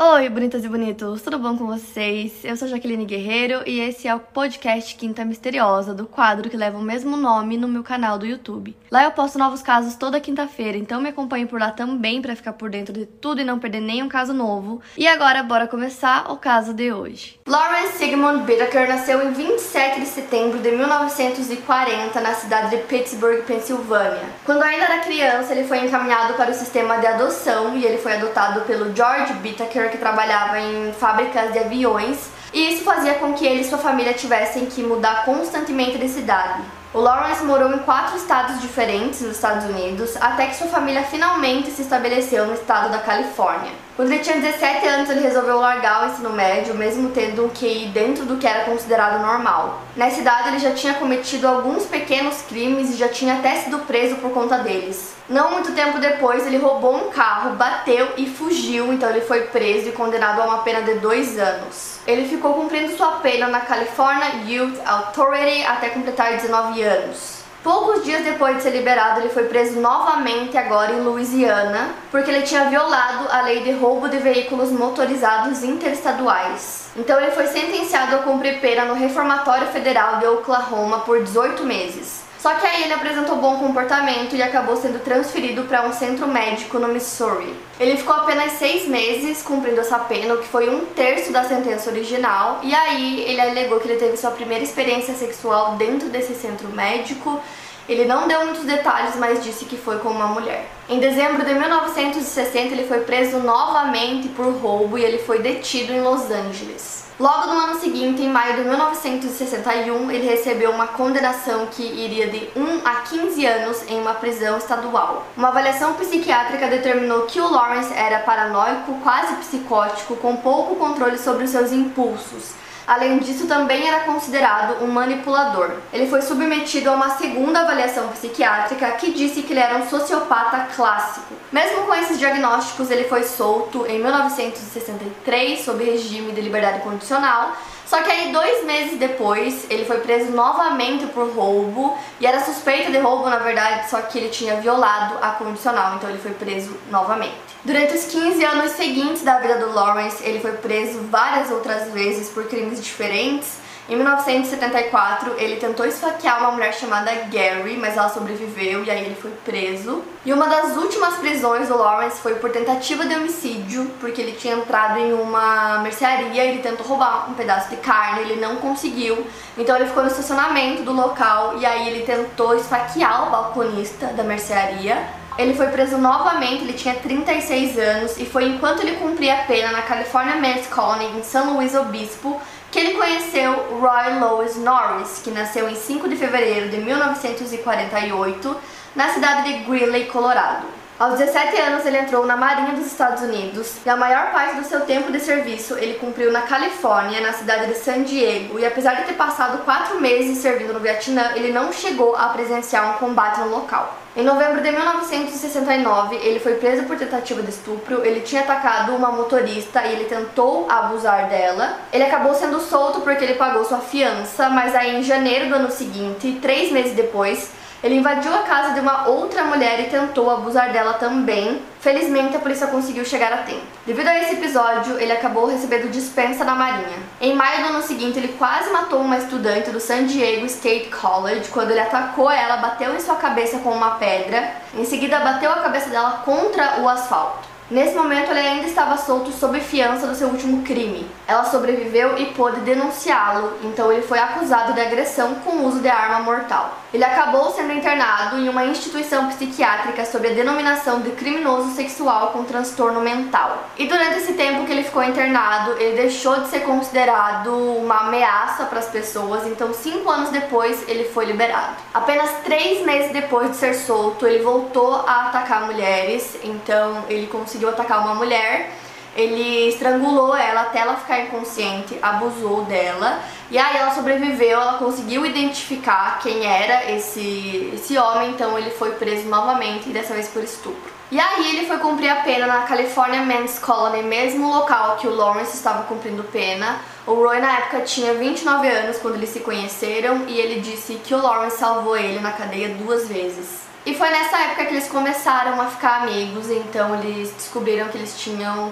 Oi, bonitas e bonitos, tudo bom com vocês? Eu sou Jaqueline Guerreiro e esse é o podcast Quinta Misteriosa, do quadro que leva o mesmo nome no meu canal do YouTube. Lá eu posto novos casos toda quinta-feira, então me acompanhe por lá também para ficar por dentro de tudo e não perder nenhum caso novo. E agora, bora começar o caso de hoje. Lawrence Sigmund Whittaker nasceu em 27 de setembro de 1940 na cidade de Pittsburgh, Pensilvânia. Quando ainda era criança, ele foi encaminhado para o sistema de adoção e ele foi adotado pelo George Whittaker que trabalhava em fábricas de aviões, e isso fazia com que ele e sua família tivessem que mudar constantemente de cidade. O Lawrence morou em quatro estados diferentes nos Estados Unidos, até que sua família finalmente se estabeleceu no estado da Califórnia. Quando ele tinha 17 anos, ele resolveu largar o ensino médio, mesmo tendo um QI dentro do que era considerado normal. Nessa idade, ele já tinha cometido alguns pequenos crimes e já tinha até sido preso por conta deles. Não muito tempo depois, ele roubou um carro, bateu e fugiu, então ele foi preso e condenado a uma pena de dois anos. Ele ficou cumprindo sua pena na California Youth Authority até completar 19 anos. Poucos dias depois de ser liberado, ele foi preso novamente agora em Louisiana, porque ele tinha violado a lei de roubo de veículos motorizados interestaduais. Então ele foi sentenciado a cumprir pena no Reformatório Federal de Oklahoma por 18 meses. Só que aí ele apresentou bom comportamento e acabou sendo transferido para um centro médico no Missouri. Ele ficou apenas seis meses cumprindo essa pena, o que foi um terço da sentença original, e aí ele alegou que ele teve sua primeira experiência sexual dentro desse centro médico. Ele não deu muitos detalhes, mas disse que foi com uma mulher. Em dezembro de 1960, ele foi preso novamente por roubo e ele foi detido em Los Angeles. Logo no ano seguinte, em maio de 1961, ele recebeu uma condenação que iria de 1 a 15 anos em uma prisão estadual. Uma avaliação psiquiátrica determinou que o Lawrence era paranoico, quase psicótico, com pouco controle sobre os seus impulsos Além disso, também era considerado um manipulador. Ele foi submetido a uma segunda avaliação psiquiátrica que disse que ele era um sociopata clássico. Mesmo com esses diagnósticos, ele foi solto em 1963 sob regime de liberdade condicional só que aí, dois meses depois, ele foi preso novamente por roubo. E era suspeito de roubo, na verdade, só que ele tinha violado a condicional, então ele foi preso novamente. Durante os 15 anos seguintes da vida do Lawrence, ele foi preso várias outras vezes por crimes diferentes. Em 1974, ele tentou esfaquear uma mulher chamada Gary, mas ela sobreviveu e aí ele foi preso. E uma das últimas prisões do Lawrence foi por tentativa de homicídio, porque ele tinha entrado em uma mercearia, ele tentou roubar um pedaço de carne, ele não conseguiu. Então ele ficou no estacionamento do local e aí ele tentou esfaquear o balconista da mercearia. Ele foi preso novamente, ele tinha 36 anos e foi enquanto ele cumpria a pena na California Men's Colony em São Luís Obispo que ele conheceu Roy Lois Norris, que nasceu em 5 de fevereiro de 1948 na cidade de Greeley, Colorado. Aos 17 anos, ele entrou na Marinha dos Estados Unidos e a maior parte do seu tempo de serviço ele cumpriu na Califórnia, na cidade de San Diego. E apesar de ter passado quatro meses servindo no Vietnã, ele não chegou a presenciar um combate no local. Em novembro de 1969, ele foi preso por tentativa de estupro. Ele tinha atacado uma motorista e ele tentou abusar dela. Ele acabou sendo solto porque ele pagou sua fiança, mas aí em janeiro do ano seguinte, três meses depois, ele invadiu a casa de uma outra mulher e tentou abusar dela também. Felizmente, a polícia conseguiu chegar a tempo. Devido a esse episódio, ele acabou recebendo dispensa da Marinha. Em maio do ano seguinte, ele quase matou uma estudante do San Diego State College quando ele atacou ela, bateu em sua cabeça com uma pedra. Em seguida, bateu a cabeça dela contra o asfalto. Nesse momento, ele ainda estava solto sob fiança do seu último crime. Ela sobreviveu e pôde denunciá-lo, então ele foi acusado de agressão com uso de arma mortal. Ele acabou sendo internado em uma instituição psiquiátrica sob a denominação de criminoso sexual com transtorno mental. E durante esse tempo que ele ficou internado, ele deixou de ser considerado uma ameaça para as pessoas, então cinco anos depois ele foi liberado. Apenas três meses depois de ser solto, ele voltou a atacar mulheres, então ele conseguiu atacar uma mulher ele estrangulou ela até ela ficar inconsciente, abusou dela. E aí ela sobreviveu, ela conseguiu identificar quem era esse, esse homem, então ele foi preso novamente, dessa vez por estupro. E aí ele foi cumprir a pena na California Men's Colony, mesmo local que o Lawrence estava cumprindo pena. O Roy na época tinha 29 anos quando eles se conheceram e ele disse que o Lawrence salvou ele na cadeia duas vezes. E foi nessa época que eles começaram a ficar amigos, então eles descobriram que eles tinham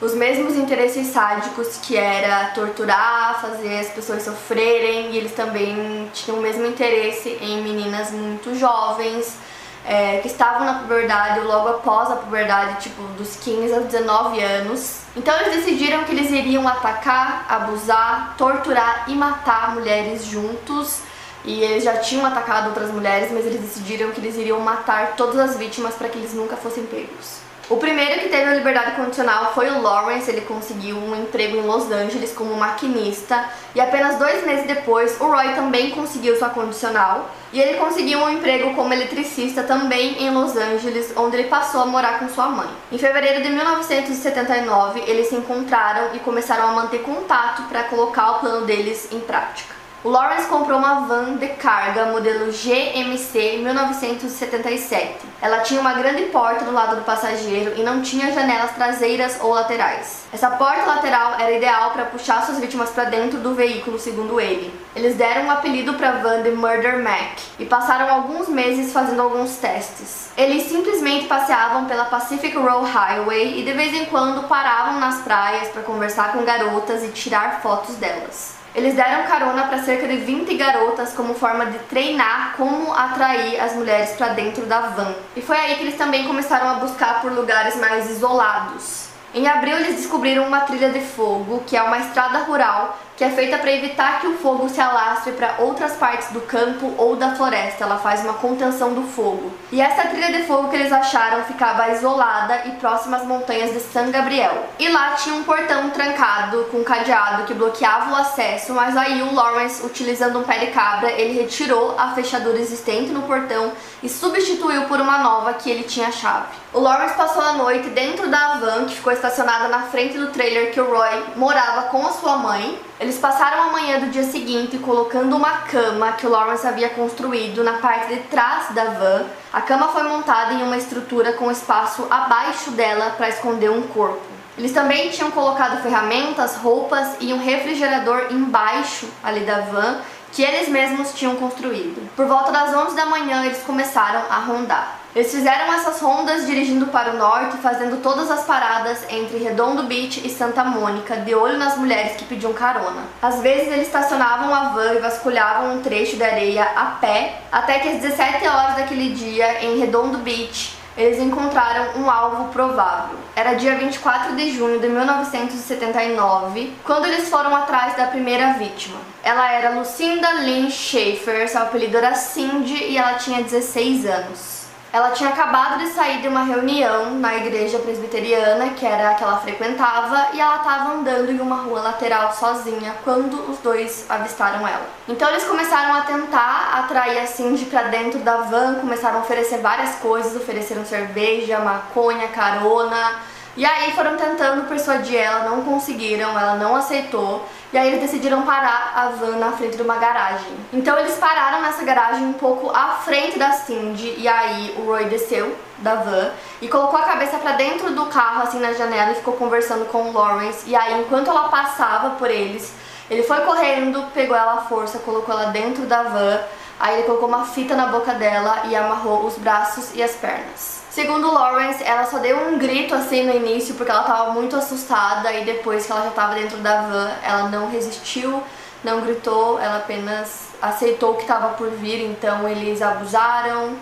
os mesmos interesses sádicos que era torturar, fazer as pessoas sofrerem, e eles também tinham o mesmo interesse em meninas muito jovens, é, que estavam na puberdade ou logo após a puberdade, tipo dos 15 aos 19 anos. Então eles decidiram que eles iriam atacar, abusar, torturar e matar mulheres juntos. E eles já tinham atacado outras mulheres, mas eles decidiram que eles iriam matar todas as vítimas para que eles nunca fossem pegos. O primeiro que teve a liberdade condicional foi o Lawrence, ele conseguiu um emprego em Los Angeles como maquinista e apenas dois meses depois o Roy também conseguiu sua condicional e ele conseguiu um emprego como eletricista também em Los Angeles, onde ele passou a morar com sua mãe. Em fevereiro de 1979 eles se encontraram e começaram a manter contato para colocar o plano deles em prática. O Lawrence comprou uma van de carga modelo GMC 1977. Ela tinha uma grande porta do lado do passageiro e não tinha janelas traseiras ou laterais. Essa porta lateral era ideal para puxar suas vítimas para dentro do veículo, segundo ele. Eles deram um apelido para a van de Murder Mac e passaram alguns meses fazendo alguns testes. Eles simplesmente passeavam pela Pacific Road Highway e de vez em quando paravam nas praias para conversar com garotas e tirar fotos delas. Eles deram carona para cerca de 20 garotas como forma de treinar como atrair as mulheres para dentro da van. E foi aí que eles também começaram a buscar por lugares mais isolados. Em abril, eles descobriram uma trilha de fogo, que é uma estrada rural que é feita para evitar que o fogo se alastre para outras partes do campo ou da floresta. Ela faz uma contenção do fogo. E essa trilha de fogo que eles acharam ficava isolada e próxima às montanhas de San Gabriel. E lá tinha um portão trancado com cadeado que bloqueava o acesso, mas aí o Lawrence, utilizando um pé de cabra, ele retirou a fechadura existente no portão e substituiu por uma nova que ele tinha chave. O Lawrence passou a noite dentro da van que ficou estacionada na frente do trailer que o Roy morava com a sua mãe. Eles passaram a manhã do dia seguinte colocando uma cama que o Lawrence havia construído na parte de trás da van. A cama foi montada em uma estrutura com espaço abaixo dela para esconder um corpo. Eles também tinham colocado ferramentas, roupas e um refrigerador embaixo ali da van que eles mesmos tinham construído. Por volta das 11 da manhã, eles começaram a rondar. Eles fizeram essas rondas dirigindo para o norte, fazendo todas as paradas entre Redondo Beach e Santa Mônica, de olho nas mulheres que pediam carona. Às vezes eles estacionavam a van e vasculhavam um trecho de areia a pé, até que às 17 horas daquele dia, em Redondo Beach, eles encontraram um alvo provável. Era dia 24 de junho de 1979, quando eles foram atrás da primeira vítima. Ela era Lucinda Lynn Schaefer, seu apelido era Cindy e ela tinha 16 anos. Ela tinha acabado de sair de uma reunião na igreja presbiteriana, que era a que ela frequentava, e ela estava andando em uma rua lateral sozinha quando os dois avistaram ela. Então eles começaram a tentar atrair a Cindy para dentro da van, começaram a oferecer várias coisas, ofereceram cerveja, maconha, carona. E aí foram tentando persuadir ela, não conseguiram, ela não aceitou. E aí eles decidiram parar a van na frente de uma garagem. Então eles pararam nessa garagem um pouco à frente da Cindy e aí o Roy desceu da van e colocou a cabeça para dentro do carro assim na janela e ficou conversando com o Lawrence. E aí enquanto ela passava por eles, ele foi correndo, pegou ela à força, colocou ela dentro da van. Aí ele colocou uma fita na boca dela e amarrou os braços e as pernas. Segundo Lawrence, ela só deu um grito assim no início porque ela estava muito assustada e depois que ela já estava dentro da van, ela não resistiu, não gritou, ela apenas aceitou o que estava por vir, então eles abusaram,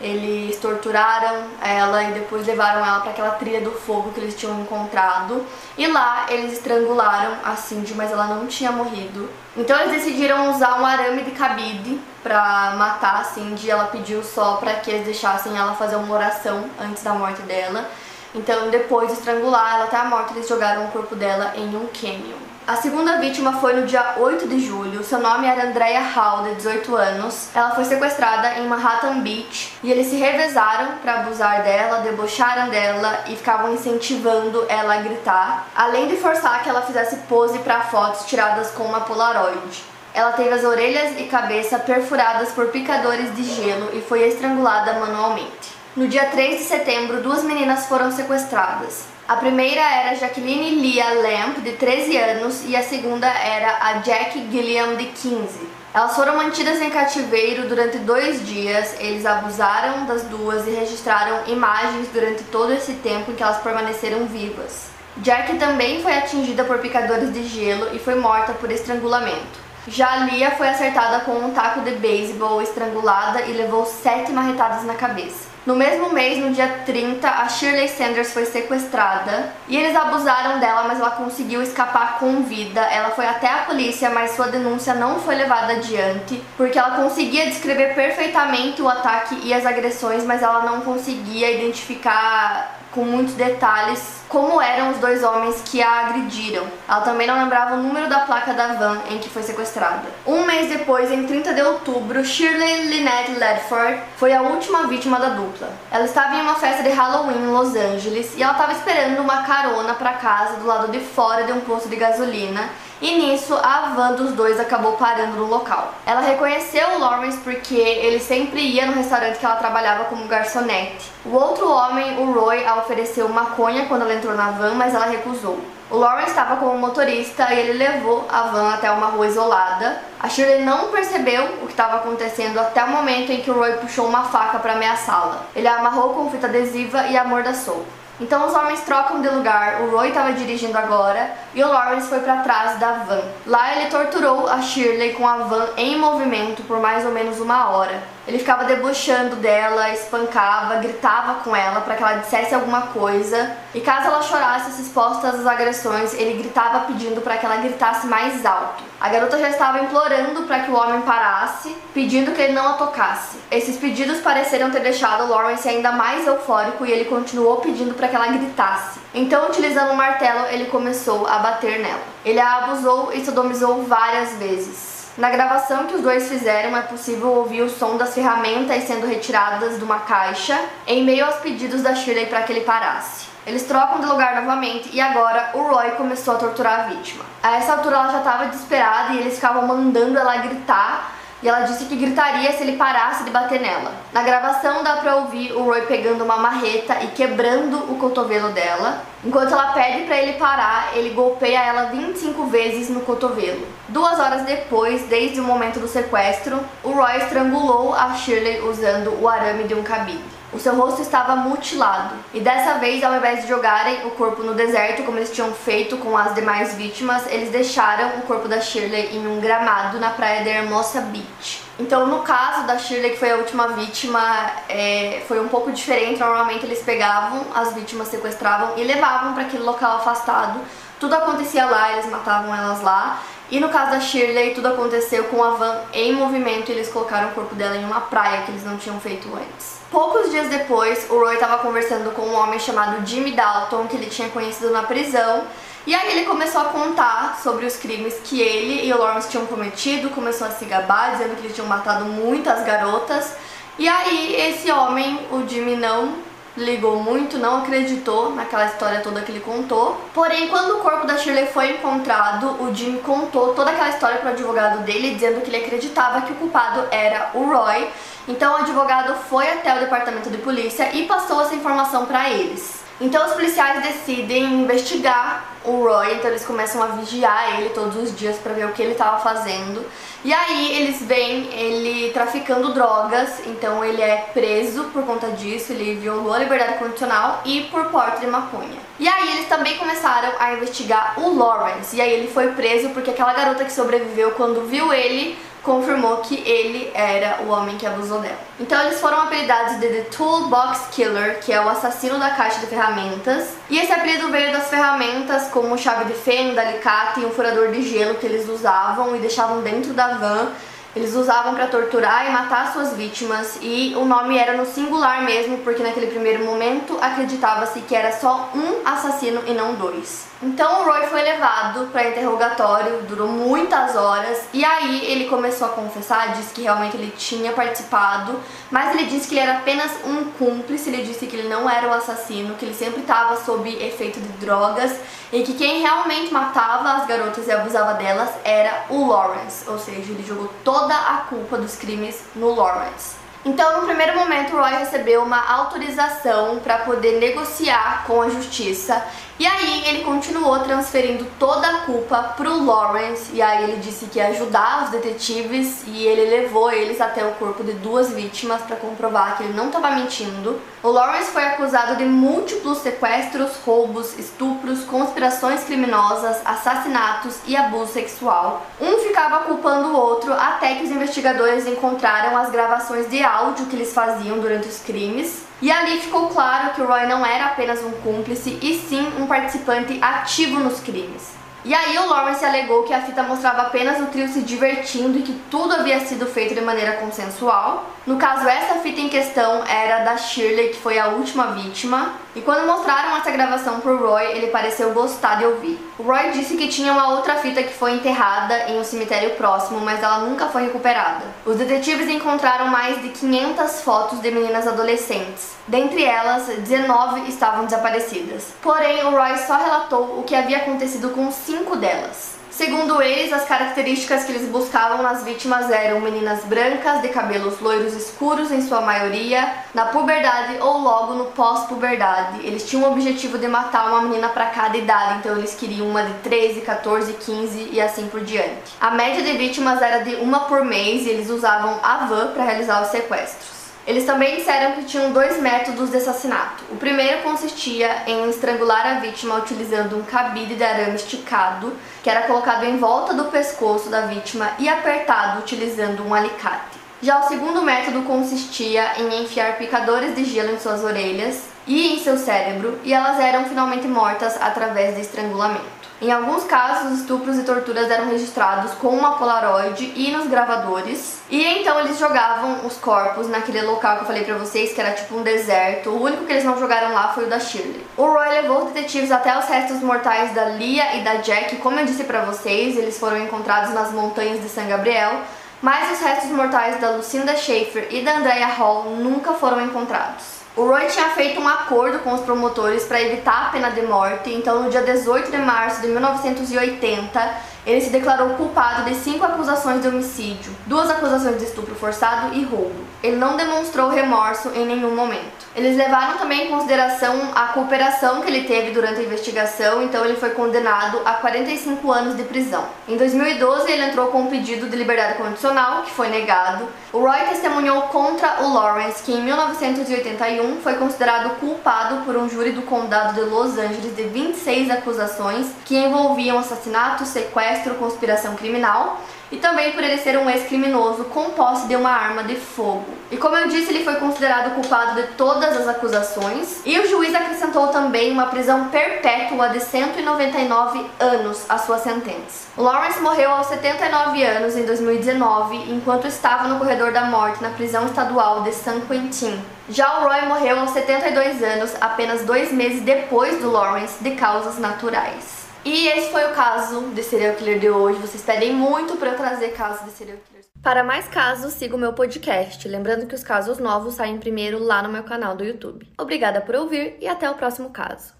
eles torturaram ela e depois levaram ela para aquela trilha do fogo que eles tinham encontrado. E lá eles estrangularam a Cindy, mas ela não tinha morrido. Então eles decidiram usar um arame de cabide pra matar a Cindy. Ela pediu só para que eles deixassem ela fazer uma oração antes da morte dela. Então depois de estrangular ela até a morte, eles jogaram o corpo dela em um canyon. A segunda vítima foi no dia 8 de julho. Seu nome era Andrea Hall, de 18 anos. Ela foi sequestrada em Manhattan Beach e eles se revezaram para abusar dela, debocharam dela e ficavam incentivando ela a gritar, além de forçar que ela fizesse pose para fotos tiradas com uma Polaroid. Ela teve as orelhas e cabeça perfuradas por picadores de gelo e foi estrangulada manualmente. No dia 3 de setembro, duas meninas foram sequestradas. A primeira era Jacqueline Leah Lamp, de 13 anos, e a segunda era a Jack Gilliam, de 15. Elas foram mantidas em cativeiro durante dois dias, eles abusaram das duas e registraram imagens durante todo esse tempo em que elas permaneceram vivas. Jack também foi atingida por picadores de gelo e foi morta por estrangulamento. Já Lia foi acertada com um taco de beisebol, estrangulada e levou sete marretadas na cabeça. No mesmo mês, no dia 30, a Shirley Sanders foi sequestrada e eles abusaram dela, mas ela conseguiu escapar com vida. Ela foi até a polícia, mas sua denúncia não foi levada adiante, porque ela conseguia descrever perfeitamente o ataque e as agressões, mas ela não conseguia identificar com muitos detalhes como eram os dois homens que a agrediram. Ela também não lembrava o número da placa da van em que foi sequestrada. Um mês depois, em 30 de outubro, Shirley Lynette Ledford foi a última vítima da dupla. Ela estava em uma festa de Halloween em Los Angeles e ela estava esperando uma carona para casa do lado de fora de um posto de gasolina e nisso a van dos dois acabou parando no local. Ela reconheceu o Lawrence porque ele sempre ia no restaurante que ela trabalhava como garçonete. O outro homem, o Roy, a ofereceu maconha quando ela entrou na van, mas ela recusou. O Lawrence estava como motorista e ele levou a van até uma rua isolada. A Shirley não percebeu o que estava acontecendo até o momento em que o Roy puxou uma faca para ameaçá-la. Ele a amarrou com fita adesiva e amordaçou. Então os homens trocam de lugar, o Roy estava dirigindo agora e o Lawrence foi para trás da van. Lá ele torturou a Shirley com a van em movimento por mais ou menos uma hora. Ele ficava debochando dela, espancava, gritava com ela para que ela dissesse alguma coisa. E caso ela chorasse, se exposta às agressões, ele gritava pedindo para que ela gritasse mais alto. A garota já estava implorando para que o homem parasse, pedindo que ele não a tocasse. Esses pedidos pareceram ter deixado Lawrence ainda mais eufórico e ele continuou pedindo para que ela gritasse. Então, utilizando um martelo, ele começou a bater nela. Ele a abusou e sodomizou várias vezes. Na gravação que os dois fizeram, é possível ouvir o som das ferramentas sendo retiradas de uma caixa em meio aos pedidos da Shirley para que ele parasse. Eles trocam de lugar novamente e agora o Roy começou a torturar a vítima. A essa altura ela já estava desesperada e eles ficavam mandando ela gritar e ela disse que gritaria se ele parasse de bater nela. Na gravação dá pra ouvir o Roy pegando uma marreta e quebrando o cotovelo dela. Enquanto ela pede para ele parar, ele golpeia ela 25 vezes no cotovelo. Duas horas depois, desde o momento do sequestro, o Roy estrangulou a Shirley usando o arame de um cabide. O seu rosto estava mutilado, e dessa vez, ao invés de jogarem o corpo no deserto como eles tinham feito com as demais vítimas, eles deixaram o corpo da Shirley em um gramado na praia de Hermosa Beach. Então, no caso da Shirley, que foi a última vítima, é, foi um pouco diferente. Normalmente, eles pegavam as vítimas, sequestravam e levavam para aquele local afastado. Tudo acontecia lá, eles matavam elas lá. E no caso da Shirley, tudo aconteceu com a van em movimento e eles colocaram o corpo dela em uma praia que eles não tinham feito antes. Poucos dias depois, o Roy estava conversando com um homem chamado Jimmy Dalton, que ele tinha conhecido na prisão, e aí ele começou a contar sobre os crimes que ele e o Lawrence tinham cometido, começou a se gabar, dizendo que eles tinham matado muitas garotas. E aí esse homem, o Jimmy, não ligou muito, não acreditou naquela história toda que ele contou. Porém, quando o corpo da Shirley foi encontrado, o Jimmy contou toda aquela história para o advogado dele, dizendo que ele acreditava que o culpado era o Roy. Então, o advogado foi até o departamento de polícia e passou essa informação para eles. Então os policiais decidem investigar o Roy, então eles começam a vigiar ele todos os dias para ver o que ele estava fazendo. E aí eles veem ele traficando drogas, então ele é preso por conta disso, ele violou a liberdade condicional e por porte de maconha. E aí eles também começaram a investigar o Lawrence, e aí ele foi preso porque aquela garota que sobreviveu quando viu ele confirmou que ele era o homem que abusou dela. Então eles foram apelidados de The Toolbox Killer, que é o assassino da caixa de ferramentas. E esse apelido veio das ferramentas como chave de fenda, alicate e um furador de gelo que eles usavam e deixavam dentro da van eles usavam para torturar e matar suas vítimas e o nome era no singular mesmo, porque naquele primeiro momento acreditava-se que era só um assassino e não dois. Então o Roy foi levado para interrogatório, durou muitas horas e aí ele começou a confessar, disse que realmente ele tinha participado, mas ele disse que ele era apenas um cúmplice, ele disse que ele não era o assassino, que ele sempre estava sob efeito de drogas e que quem realmente matava as garotas e abusava delas era o Lawrence, ou seja, ele jogou toda a culpa dos crimes no Lawrence. Então, no primeiro momento, Roy recebeu uma autorização para poder negociar com a justiça E aí ele continuou transferindo toda a culpa pro Lawrence e aí ele disse que ia ajudar os detetives e ele levou eles até o corpo de duas vítimas para comprovar que ele não estava mentindo. O Lawrence foi acusado de múltiplos sequestros, roubos, estupros, conspirações criminosas, assassinatos e abuso sexual. Um ficava culpando o outro até que os investigadores encontraram as gravações de áudio que eles faziam durante os crimes e ali ficou claro que o Roy não era apenas um cúmplice, e sim um participante ativo nos crimes. E aí o Lawrence alegou que a fita mostrava apenas o trio se divertindo e que tudo havia sido feito de maneira consensual. No caso, essa fita em questão era da Shirley, que foi a última vítima. E quando mostraram essa gravação pro Roy, ele pareceu gostar de ouvir. O Roy disse que tinha uma outra fita que foi enterrada em um cemitério próximo, mas ela nunca foi recuperada. Os detetives encontraram mais de 500 fotos de meninas adolescentes. Dentre elas, 19 estavam desaparecidas. Porém, o Roy só relatou o que havia acontecido com cinco delas. Segundo eles, as características que eles buscavam nas vítimas eram meninas brancas, de cabelos loiros escuros em sua maioria, na puberdade ou logo no pós-puberdade. Eles tinham o objetivo de matar uma menina para cada idade, então eles queriam uma de 13, 14, 15 e assim por diante. A média de vítimas era de uma por mês e eles usavam a van para realizar os sequestros. Eles também disseram que tinham dois métodos de assassinato. O primeiro consistia em estrangular a vítima utilizando um cabide de arame esticado, que era colocado em volta do pescoço da vítima e apertado utilizando um alicate. Já o segundo método consistia em enfiar picadores de gelo em suas orelhas e em seu cérebro, e elas eram finalmente mortas através de estrangulamento. Em alguns casos, estupros e torturas eram registrados com uma Polaroid e nos gravadores. E então eles jogavam os corpos naquele local que eu falei pra vocês, que era tipo um deserto. O único que eles não jogaram lá foi o da Shirley. O Roy levou os detetives até os restos mortais da Lia e da Jack. Como eu disse pra vocês, eles foram encontrados nas montanhas de San Gabriel. Mas os restos mortais da Lucinda Schaefer e da Andrea Hall nunca foram encontrados. O Roy tinha feito um acordo com os promotores para evitar a pena de morte, então no dia 18 de março de 1980, ele se declarou culpado de cinco acusações de homicídio, duas acusações de estupro forçado e roubo. Ele não demonstrou remorso em nenhum momento. Eles levaram também em consideração a cooperação que ele teve durante a investigação, então ele foi condenado a 45 anos de prisão. Em 2012, ele entrou com um pedido de liberdade condicional, que foi negado. O Roy testemunhou contra o Lawrence, que em 1981 foi considerado culpado por um júri do condado de Los Angeles de 26 acusações que envolviam assassinato, sequestro, conspiração criminal e também por ele ser um ex-criminoso com posse de uma arma de fogo. E como eu disse, ele foi considerado culpado de todas as acusações e o juiz acrescentou também uma prisão perpétua de 199 anos à sua sentença. Lawrence morreu aos 79 anos em 2019, enquanto estava no corredor da morte na prisão estadual de San Quentin. Já o Roy morreu aos 72 anos, apenas dois meses depois do Lawrence, de causas naturais. E esse foi o caso de serial killer de hoje. Vocês pedem muito para eu trazer casos de serial killers. Para mais casos, siga o meu podcast. Lembrando que os casos novos saem primeiro lá no meu canal do YouTube. Obrigada por ouvir e até o próximo caso.